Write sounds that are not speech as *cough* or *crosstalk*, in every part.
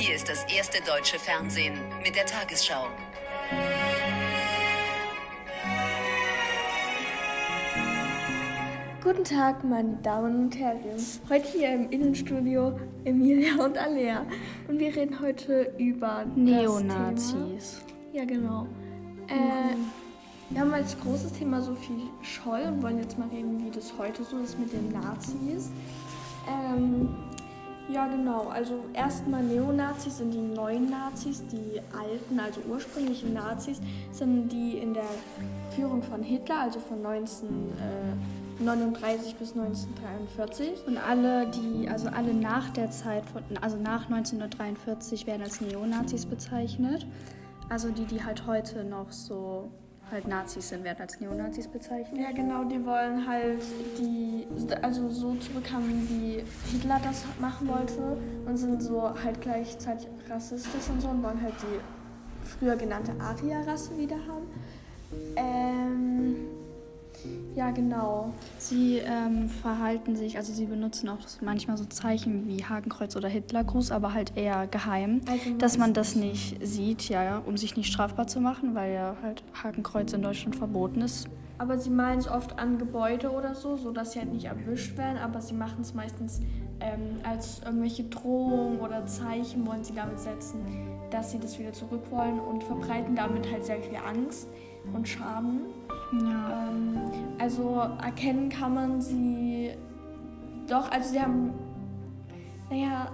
Hier ist das erste deutsche Fernsehen mit der Tagesschau. Guten Tag, meine Damen und Herren. Heute hier im Innenstudio Emilia und Alea. Und wir reden heute über Neonazis. Das Thema. Ja, genau. Äh, wir haben als großes Thema Sophie Scholl und wollen jetzt mal reden, wie das heute so ist mit den Nazis. Ähm, ja, genau. Also erstmal Neonazis sind die neuen Nazis, die alten, also ursprünglichen Nazis, sind die in der Führung von Hitler, also von 1939 bis 1943. Und alle, die, also alle nach der Zeit, von, also nach 1943 werden als Neonazis bezeichnet. Also die, die halt heute noch so halt Nazis sind, werden als Neonazis bezeichnet. Ja, genau, die wollen halt die, also so zurückhaben, wie Hitler das machen wollte und sind so halt gleichzeitig rassistisch und so und wollen halt die früher genannte Arya-Rasse wieder haben. Ähm, ja, genau. Sie ähm, verhalten sich, also sie benutzen auch manchmal so Zeichen wie Hakenkreuz oder Hitlergruß, aber halt eher geheim, Also dass man das nicht sieht, ja, um sich nicht strafbar zu machen, weil ja halt Hakenkreuz in Deutschland verboten ist. Aber sie malen es oft an Gebäude oder so, sodass sie halt nicht erwischt werden, aber sie machen es meistens ähm, als irgendwelche Drohungen oder Zeichen wollen sie damit setzen, dass sie das wieder zurück wollen und verbreiten damit halt sehr viel Angst und Schaden. Ja. Ähm, also erkennen kann man sie doch, also sie haben, naja,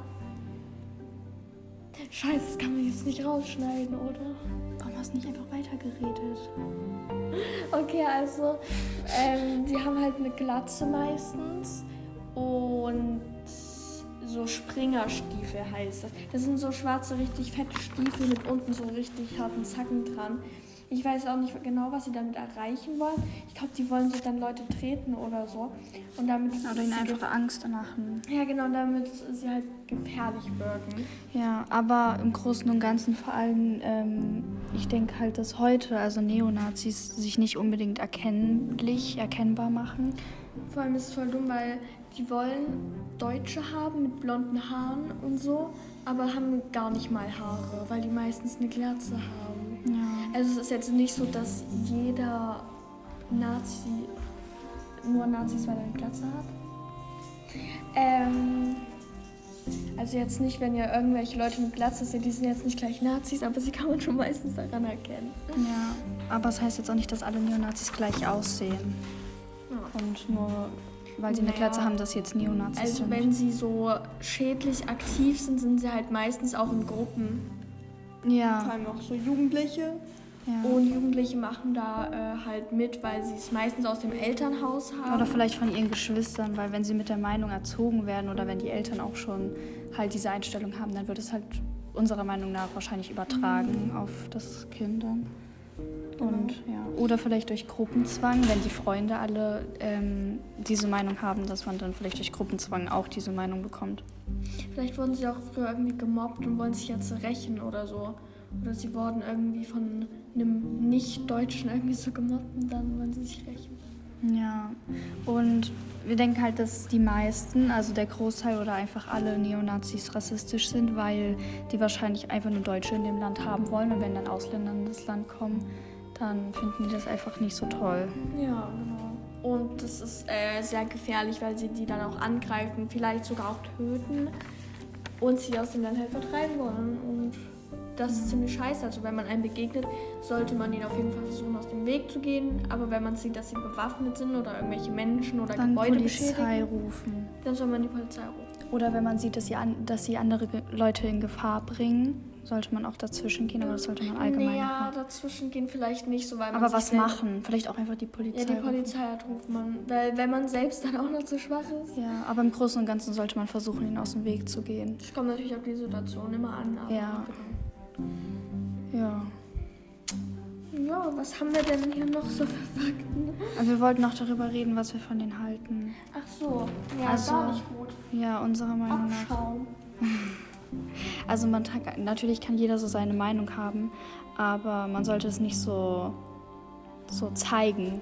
scheiße, das kann man jetzt nicht rausschneiden, oder? Warum hast du nicht einfach weitergeredet? Okay, also ähm, die haben halt eine Glatze meistens und so Springerstiefel heißt das. Das sind so schwarze, richtig fette Stiefel mit unten so richtig harten Zacken dran. Ich weiß auch nicht genau, was sie damit erreichen wollen. Ich glaube, die wollen so dann Leute treten oder so. Und damit Oder ihnen einfach Angst machen. Ja, genau, damit sie halt gefährlich wirken. Ja, aber im Großen und Ganzen vor allem, ähm, ich denke halt, dass heute, also Neonazis, sich nicht unbedingt erkennlich, erkennbar machen. Vor allem ist es voll dumm, weil die wollen Deutsche haben mit blonden Haaren und so, aber haben gar nicht mal Haare, weil die meistens eine Glatze haben. Ja. Also es ist jetzt nicht so, dass jeder Nazi nur Nazis, weil er eine Glatze hat. Ähm, also jetzt nicht, wenn ihr irgendwelche Leute mit Glatze seht, die sind jetzt nicht gleich Nazis, aber sie kann man schon meistens daran erkennen. Ja, aber es heißt jetzt auch nicht, dass alle Neonazis gleich aussehen. Und nur weil sie eine Naja. Glatze haben, dass sie jetzt Neonazis Also sind. wenn sie so schädlich aktiv sind, sind sie halt meistens auch in Gruppen. Vor ja, allem auch so Jugendliche. Ja. Und Jugendliche machen da äh, halt mit, weil sie es meistens aus dem Elternhaus haben. Oder vielleicht von ihren Geschwistern, weil wenn sie mit der Meinung erzogen werden oder wenn die Eltern auch schon halt diese Einstellung haben, dann wird es halt unserer Meinung nach wahrscheinlich übertragen auf das Kind dann. Und ja, oder vielleicht durch Gruppenzwang, wenn die Freunde alle ähm, diese Meinung haben, dass man dann vielleicht durch Gruppenzwang auch diese Meinung bekommt. Vielleicht wurden sie auch früher irgendwie gemobbt und wollen sich jetzt rächen oder so. Oder sie wurden irgendwie von einem Nicht-Deutschen irgendwie so gemobbt und dann wollen sie sich rächen. Ja, und wir denken halt, dass die meisten, also der Großteil oder einfach alle Neonazis rassistisch sind, weil die wahrscheinlich einfach nur Deutsche in dem Land haben wollen und wenn dann Ausländer in das Land kommen, dann finden die das einfach nicht so toll. Ja, genau. Und das ist äh, sehr gefährlich, weil sie die dann auch angreifen, vielleicht sogar auch töten und sie aus dem Land halt vertreiben wollen. Und das ist ziemlich scheiße. Also wenn man einem begegnet, sollte man ihnen auf jeden Fall versuchen, aus dem Weg zu gehen. Aber wenn man sieht, dass sie bewaffnet sind oder irgendwelche Menschen oder Dann Gebäude Polizei rufen. dann soll man die Polizei rufen. Oder wenn man sieht, dass sie, an, dass sie andere Leute in Gefahr bringen, sollte man auch dazwischen gehen, aber das sollte man allgemein naja, machen. dazwischen gehen vielleicht nicht so, weil man Aber was machen? Vielleicht auch einfach die Polizei. Ja, die. Polizei ruft man, weil wenn man selbst dann auch noch zu schwach ist. Ja, aber im Großen und Ganzen sollte man versuchen, ihnen aus dem Weg zu gehen. Das kommt natürlich auf die Situation immer an. Aber Ja. Ja. Ja, was haben wir denn hier noch so für Fakten? Also wir wollten noch darüber reden, was wir von denen halten. Ach so, ja, Also- gar nicht gut. Ja, unserer Meinung nach. Abschaum. *laughs* Also man natürlich kann jeder so seine Meinung haben, aber man sollte es nicht so, so zeigen.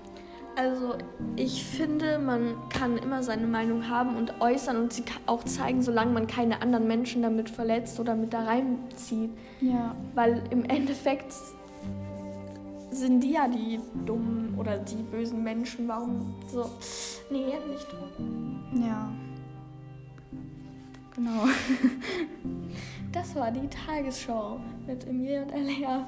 Also ich finde, man kann immer seine Meinung haben und äußern und sie auch zeigen, solange man keine anderen Menschen damit verletzt oder mit da reinzieht. Ja. Weil im Endeffekt sind die ja die dummen oder die bösen Menschen. Warum so? Nee, nicht. Ja. Genau. Das war die Tagesschau mit Emilia und Alea.